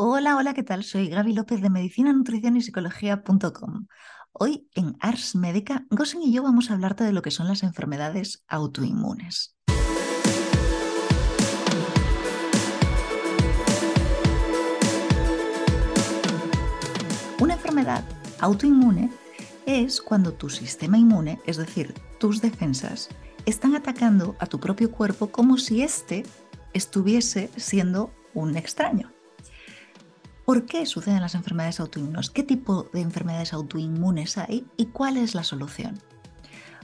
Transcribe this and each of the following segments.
Hola, hola, ¿qué tal? Soy Gaby López de Medicina, Nutrición y Psicología.com. Hoy en Ars Médica, Gosen y yo vamos a hablarte de lo que son las enfermedades autoinmunes. Una enfermedad autoinmune es cuando tu sistema inmune, es decir, tus defensas, están atacando a tu propio cuerpo como si éste estuviese siendo un extraño. ¿Por qué suceden las enfermedades autoinmunes? ¿Qué tipo de enfermedades autoinmunes hay y cuál es la solución?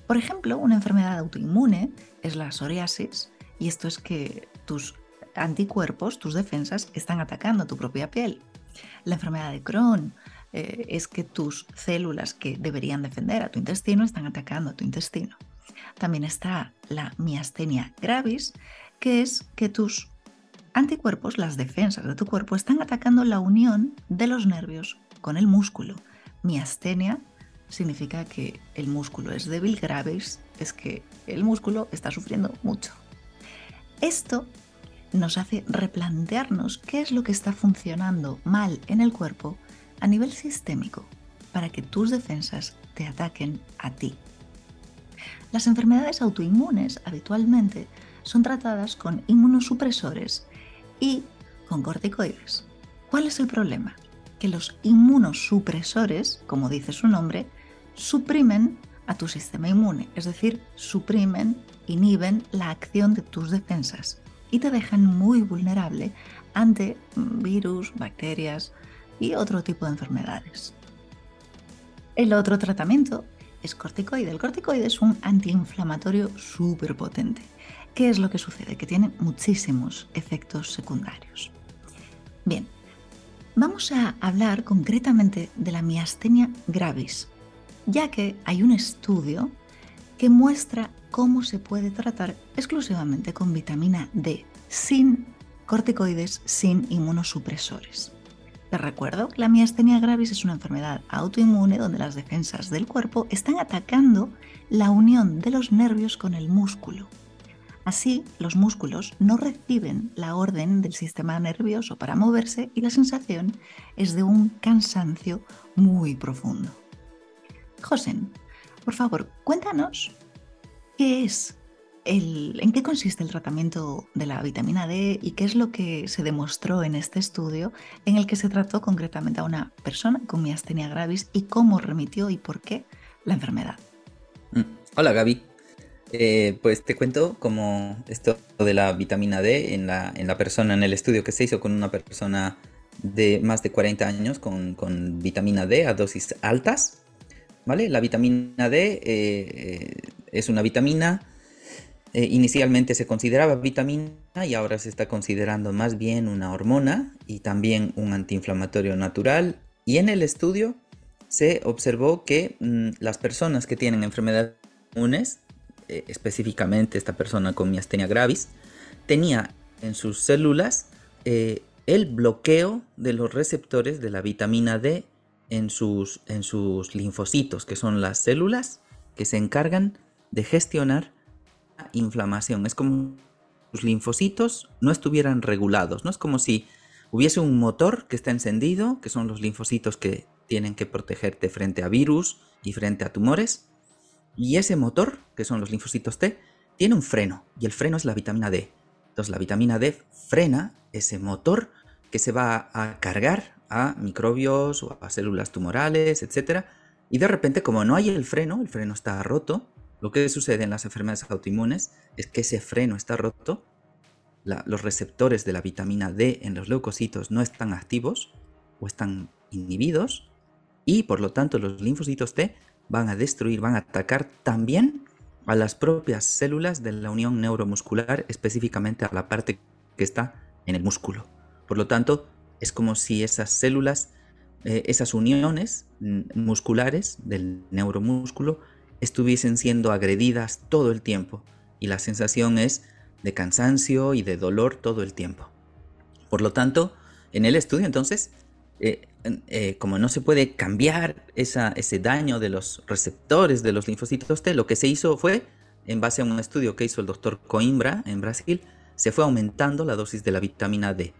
Por ejemplo, una enfermedad autoinmune es la psoriasis y esto es que tus anticuerpos, tus defensas, están atacando tu propia piel. La enfermedad de Crohn eh, es que tus células que deberían defender a tu intestino están atacando a tu intestino. También está la miastenia gravis, que es que tus anticuerpos, las defensas de tu cuerpo, están atacando la unión de los nervios con el músculo. Miastenia significa que el músculo es débil, graves es que el músculo está sufriendo mucho. Esto nos hace replantearnos qué es lo que está funcionando mal en el cuerpo a nivel sistémico para que tus defensas te ataquen a ti. Las enfermedades autoinmunes habitualmente son tratadas con inmunosupresores y con corticoides. ¿Cuál es el problema? Que los inmunosupresores, como dice su nombre, suprimen a tu sistema inmune, es decir, suprimen, inhiben la acción de tus defensas y te dejan muy vulnerable ante virus, bacterias y otro tipo de enfermedades. El otro tratamiento es corticoide. El corticoide es un antiinflamatorio súper potente ¿Qué es lo que sucede? Que tiene muchísimos efectos secundarios. Bien, vamos a hablar concretamente de la miastenia gravis, ya que hay un estudio que muestra cómo se puede tratar exclusivamente con vitamina D, sin corticoides, sin inmunosupresores. Te recuerdo, la miastenia gravis es una enfermedad autoinmune donde las defensas del cuerpo están atacando la unión de los nervios con el músculo. Así, los músculos no reciben la orden del sistema nervioso para moverse y la sensación es de un cansancio muy profundo. Josen, por favor, cuéntanos qué es el, en qué consiste el tratamiento de la vitamina D y qué es lo que se demostró en este estudio en el que se trató concretamente a una persona con miastenia gravis y cómo remitió y por qué la enfermedad. Mm. Hola Gaby, eh, pues te cuento como esto de la vitamina D en la, en la, persona, en el estudio que se hizo con una persona de más de 40 años con, con vitamina D a dosis altas. ¿Vale? La vitamina D eh, es una vitamina, eh, inicialmente se consideraba vitamina y ahora se está considerando más bien una hormona y también un antiinflamatorio natural. Y en el estudio se observó que mm, las personas que tienen enfermedades inmunes eh, específicamente esta persona con miastenia gravis, tenía en sus células eh, el bloqueo de los receptores de la vitamina D en sus, en sus linfocitos, que son las células que se encargan de gestionar la inflamación. Es como si los linfocitos no estuvieran regulados, no es como si hubiese un motor que está encendido, que son los linfocitos que tienen que protegerte frente a virus y frente a tumores, y ese motor, que son los linfocitos T, tiene un freno, y el freno es la vitamina D. Entonces la vitamina D frena ese motor que se va a cargar a microbios o a células tumorales, etc. Y de repente, como no hay el freno, el freno está roto, lo que sucede en las enfermedades autoinmunes es que ese freno está roto, los receptores de la vitamina D en los leucocitos no están activos o están inhibidos, y por lo tanto los linfocitos T van a destruir, van a atacar también a las propias células de la unión neuromuscular, específicamente a la parte que está en el músculo. Por lo tanto, es como si esas células, eh, esas uniones musculares del neuromúsculo estuviesen siendo agredidas todo el tiempo y la sensación es de cansancio y de dolor todo el tiempo. Por lo tanto, en el estudio entonces eh, eh, como no se puede cambiar ese daño de los receptores de los linfocitos T, lo que se hizo fue, en base a un estudio que hizo el doctor Coimbra en Brasil, se fue aumentando la dosis de la vitamina D.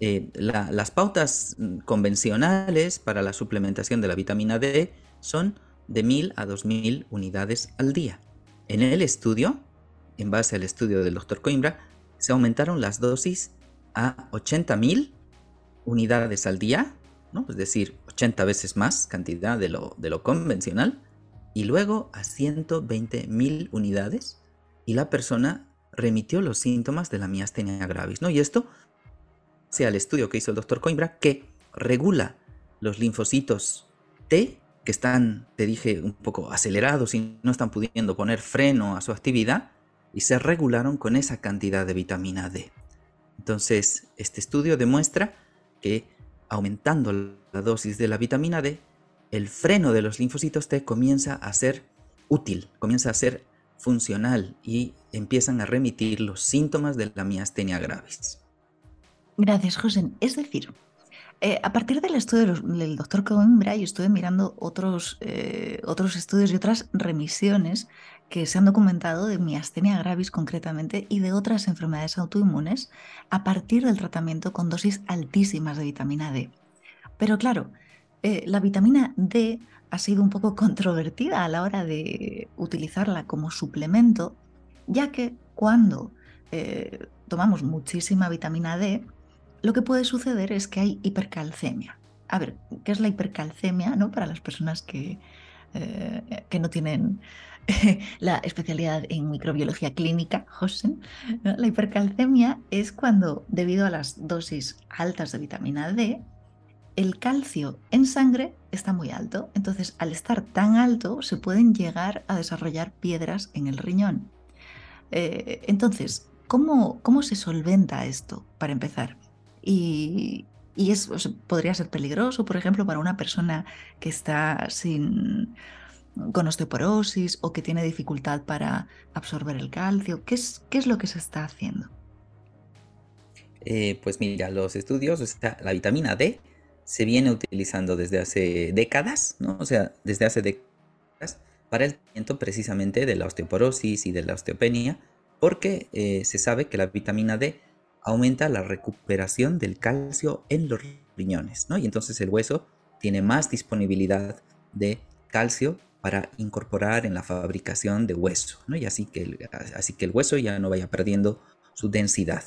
eh, las pautas convencionales para la suplementación de la vitamina D son de 1000 a 2000 unidades al día. En el estudio, en base al estudio del Dr. Coimbra, se aumentaron las dosis a 80.000 unidades al día, ¿no? es decir, 80 veces más cantidad de lo, de lo convencional, y luego a 120.000 unidades, y la persona remitió los síntomas de la miastenia gravis. ¿no? Y esto sea el estudio que hizo el doctor Coimbra, que regula los linfocitos T, que están, te dije, un poco acelerados y no están pudiendo poner freno a su actividad, y se regularon con esa cantidad de vitamina D. Entonces, este estudio demuestra que aumentando la dosis de la vitamina D, el freno de los linfocitos T comienza a ser útil, comienza a ser funcional y empiezan a remitir los síntomas de la miastenia gravis. Gracias, José. Es decir, eh, a partir del estudio del doctor Coimbra, y estuve mirando otros, eh, otros estudios y otras remisiones que se han documentado de miastenia gravis concretamente y de otras enfermedades autoinmunes a partir del tratamiento con dosis altísimas de vitamina D. Pero claro, eh, la vitamina D ha sido un poco controvertida a la hora de utilizarla como suplemento, ya que cuando tomamos muchísima vitamina D, lo que puede suceder es que hay hipercalcemia. A ver, ¿qué es la hipercalcemia ¿no? para las personas que, eh, que no tienen la especialidad en microbiología clínica, José? La hipercalcemia es cuando, debido a las dosis altas de vitamina D, el calcio en sangre está muy alto. Entonces, al estar tan alto, se pueden llegar a desarrollar piedras en el riñón. Eh, entonces, ¿cómo, ¿cómo se solventa esto, para empezar? y, es, podría ser peligroso, por ejemplo, para una persona que está sin, con osteoporosis o que tiene dificultad para absorber el calcio. ¿Qué es, qué es lo que se está haciendo? Eh, pues mira, los estudios, la vitamina D se viene utilizando desde hace décadas, ¿no? O sea, desde hace décadas para el tratamiento precisamente de la osteoporosis y de la osteopenia, porque eh, se sabe que la vitamina D aumenta la recuperación del calcio en los riñones, ¿no? Y entonces el hueso tiene más disponibilidad de calcio para incorporar en la fabricación de hueso, ¿no? Y así que el, así que el hueso ya no vaya perdiendo su densidad.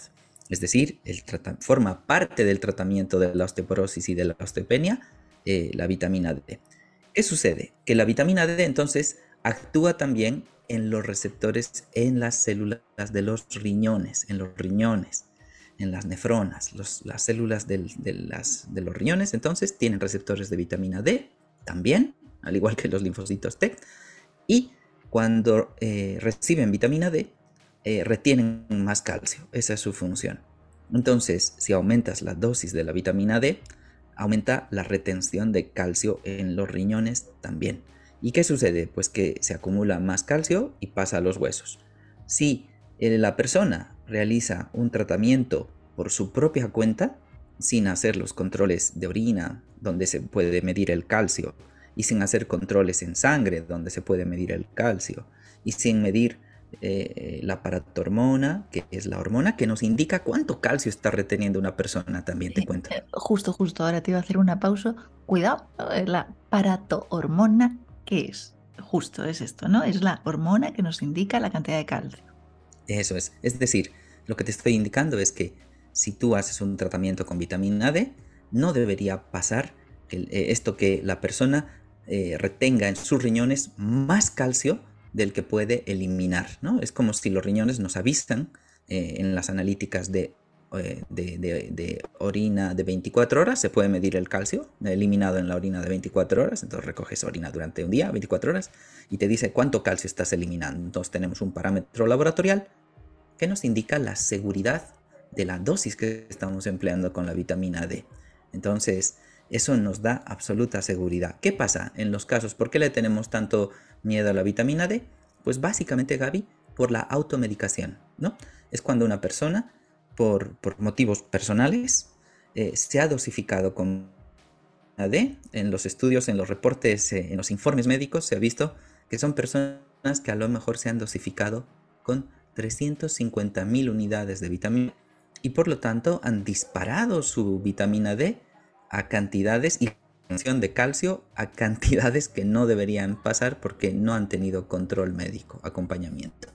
Es decir, el forma parte del tratamiento de la osteoporosis y de la osteopenia eh, la vitamina D. ¿Qué sucede? Que la vitamina D entonces actúa también en los receptores en las células de los riñones, en los riñones en las nefronas. las células de, las, de los riñones entonces tienen receptores de vitamina D también, al igual que los linfocitos T. Y cuando eh, reciben vitamina D, eh, retienen más calcio. Esa es su función. Entonces, si aumentas la dosis de la vitamina D, aumenta la retención de calcio en los riñones también. ¿Y qué sucede? Pues que se acumula más calcio y pasa a los huesos. Si eh, la persona realiza un tratamiento por su propia cuenta, sin hacer los controles de orina, donde se puede medir el calcio, y sin hacer controles en sangre, donde se puede medir el calcio, y sin medir eh, la paratormona, que es la hormona que nos indica cuánto calcio está reteniendo una persona, también te cuento. Eh, justo, justo, ahora te iba a hacer una pausa. Cuidado, eh, la paratormona, ¿qué es? Justo es esto, ¿no? Es la hormona que nos indica la cantidad de calcio. Eso es. Es decir, lo que te estoy indicando es que si tú haces un tratamiento con vitamina D, no debería pasar eh, esto que la persona eh, retenga en sus riñones más calcio del que puede eliminar. ¿no? Es como si los riñones nos avisan eh, en las analíticas de, de, orina de 24 horas, se puede medir el calcio eliminado en la orina de 24 horas, entonces recoges orina durante un día, 24 horas, y te dice cuánto calcio estás eliminando. Entonces tenemos un parámetro laboratorial que nos indica la seguridad de la dosis que estamos empleando con la vitamina D. Entonces, eso nos da absoluta seguridad. ¿Qué pasa en los casos? ¿Por qué le tenemos tanto miedo a la vitamina D? Pues básicamente, Gaby, por la automedicación, ¿no? Es cuando una persona, por, motivos personales, eh, se ha dosificado con D. En los estudios, en los reportes, eh, en los informes médicos, se ha visto que son personas que a lo mejor se han dosificado con 350.000 unidades de vitamina y por lo tanto han disparado su vitamina D a cantidades y de calcio a cantidades que no deberían pasar porque no han tenido control médico, acompañamiento.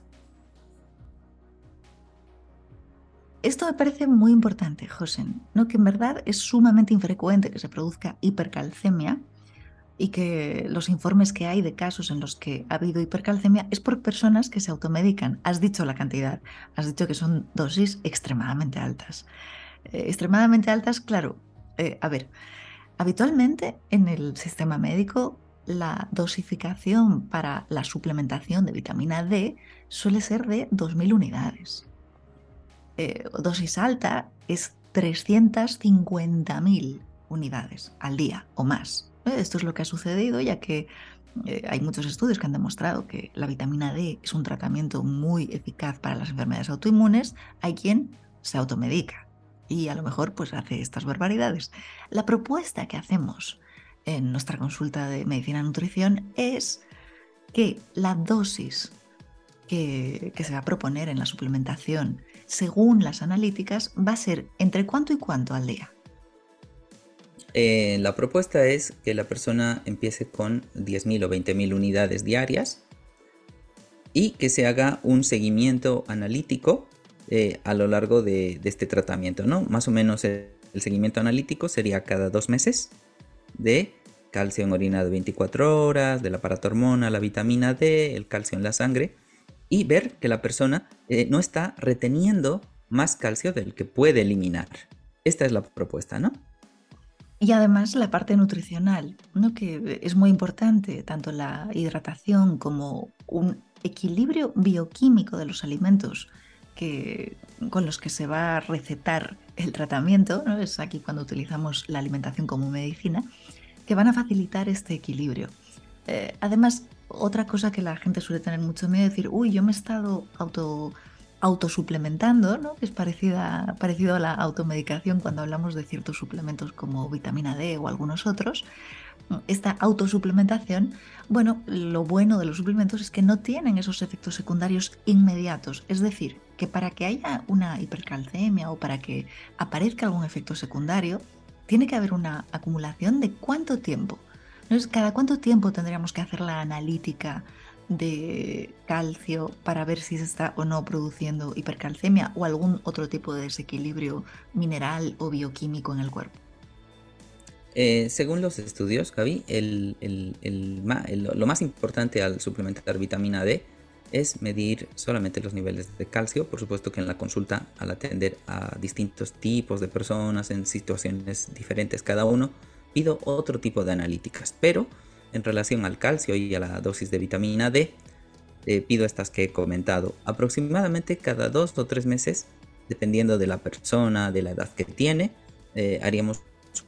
Esto me parece muy importante, José, ¿no? que en verdad es sumamente infrecuente que se produzca hipercalcemia y que los informes que hay de casos en los que ha habido hipercalcemia es por personas que se automedican. Has dicho la cantidad, has dicho que son dosis extremadamente altas. Eh, extremadamente altas, claro. Eh, a ver, habitualmente en el sistema médico la dosificación para la suplementación de vitamina D suele ser de 2.000 unidades. Eh, dosis alta es 350.000 unidades al día o más. Esto es lo que ha sucedido ya que eh, hay muchos estudios que han demostrado que la vitamina D es un tratamiento muy eficaz para las enfermedades autoinmunes. Hay quien se automedica y a lo mejor pues hace estas barbaridades. La propuesta que hacemos en nuestra consulta de medicina nutrición es que la dosis que, se va a proponer en la suplementación según las analíticas va a ser entre cuánto y cuánto al día. Eh, la propuesta es que la persona empiece con 10.000 o 20.000 unidades diarias y que se haga un seguimiento analítico eh, a lo largo de, este tratamiento, ¿no? Más o menos el, seguimiento analítico sería cada dos meses de calcio en orina de 24 horas, del aparato hormona, la vitamina D, el calcio en la sangre y ver que la persona eh, no está reteniendo más calcio del que puede eliminar. Esta es la propuesta, ¿no? Y además la parte nutricional, ¿no? que es muy importante, tanto la hidratación como un equilibrio bioquímico de los alimentos con los que se va a recetar el tratamiento, ¿no? es aquí cuando utilizamos la alimentación como medicina, que van a facilitar este equilibrio. Eh, además, otra cosa que la gente suele tener mucho miedo es decir, uy, yo me he estado auto, autosuplementando, ¿no? que es parecida, parecido a la automedicación cuando hablamos de ciertos suplementos como vitamina D o algunos otros. Esta autosuplementación, bueno, lo bueno de los suplementos es que no tienen esos efectos secundarios inmediatos, es decir, que para que haya una hipercalcemia o para que aparezca algún efecto secundario, tiene que haber una acumulación de cuánto tiempo. Entonces, ¿cada cuánto tiempo tendríamos que hacer la analítica de calcio para ver si se está o no produciendo hipercalcemia o algún otro tipo de desequilibrio mineral o bioquímico en el cuerpo? Eh, según los estudios, Gaby, lo más importante al suplementar vitamina D es medir solamente los niveles de calcio. Por supuesto que en la consulta, al atender a distintos tipos de personas en situaciones diferentes cada uno, pido otro tipo de analíticas. Pero en relación al calcio y a la dosis de vitamina D, eh, pido estas que he comentado. Aproximadamente cada dos o tres meses, dependiendo de la persona, de la edad que tiene, eh, haríamos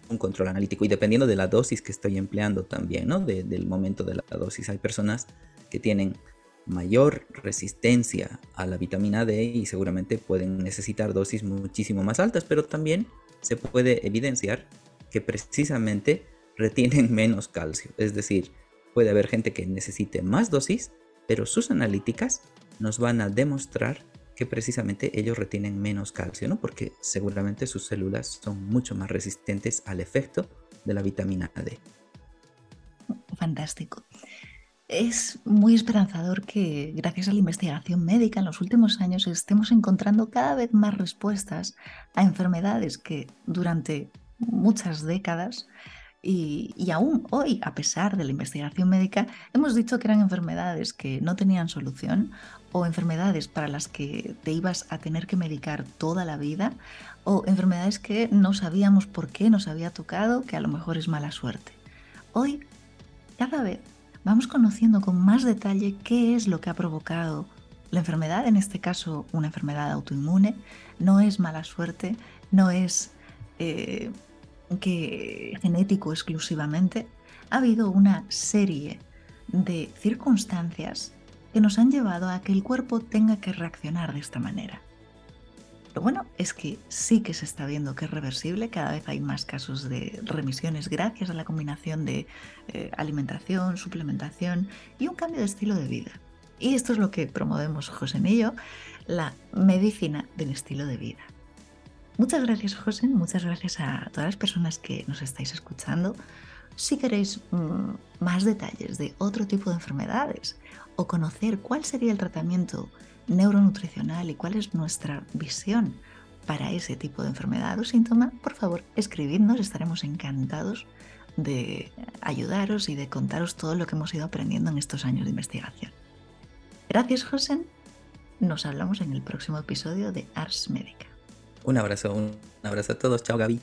un control analítico y dependiendo de la dosis que estoy empleando también, ¿no? del momento de la dosis. Hay personas que tienen mayor resistencia a la vitamina D y seguramente pueden necesitar dosis muchísimo más altas, pero también se puede evidenciar que precisamente retienen menos calcio. Es decir, puede haber gente que necesite más dosis, pero sus analíticas nos van a demostrar que precisamente ellos retienen menos calcio, ¿no? Porque seguramente sus células son mucho más resistentes al efecto de la vitamina D. Fantástico. Es muy esperanzador que gracias a la investigación médica en los últimos años estemos encontrando cada vez más respuestas a enfermedades que durante muchas décadas y, aún hoy, a pesar de la investigación médica, hemos dicho que eran enfermedades que no tenían solución o enfermedades para las que te ibas a tener que medicar toda la vida o enfermedades que no sabíamos por qué nos había tocado, que a lo mejor es mala suerte. Hoy, cada vez vamos conociendo con más detalle qué es lo que ha provocado la enfermedad, en este caso una enfermedad autoinmune, no es mala suerte, no es eh, que genético exclusivamente, ha habido una serie de circunstancias que nos han llevado a que el cuerpo tenga que reaccionar de esta manera. Lo bueno es que sí que se está viendo que es reversible, cada vez hay más casos de remisiones gracias a la combinación de eh, alimentación, suplementación y un cambio de estilo de vida. Y esto es lo que promovemos José y la medicina del estilo de vida. Muchas gracias, José. Muchas gracias a todas las personas que nos estáis escuchando. Si queréis mm, más detalles de otro tipo de enfermedades o conocer cuál sería el tratamiento neuronutricional y cuál es nuestra visión para ese tipo de enfermedad o síntoma, por favor, escribidnos, estaremos encantados de ayudaros y de contaros todo lo que hemos ido aprendiendo en estos años de investigación. Gracias, José. Nos hablamos en el próximo episodio de Ars Médica. Un abrazo, un abrazo a todos. Chao, Gaby.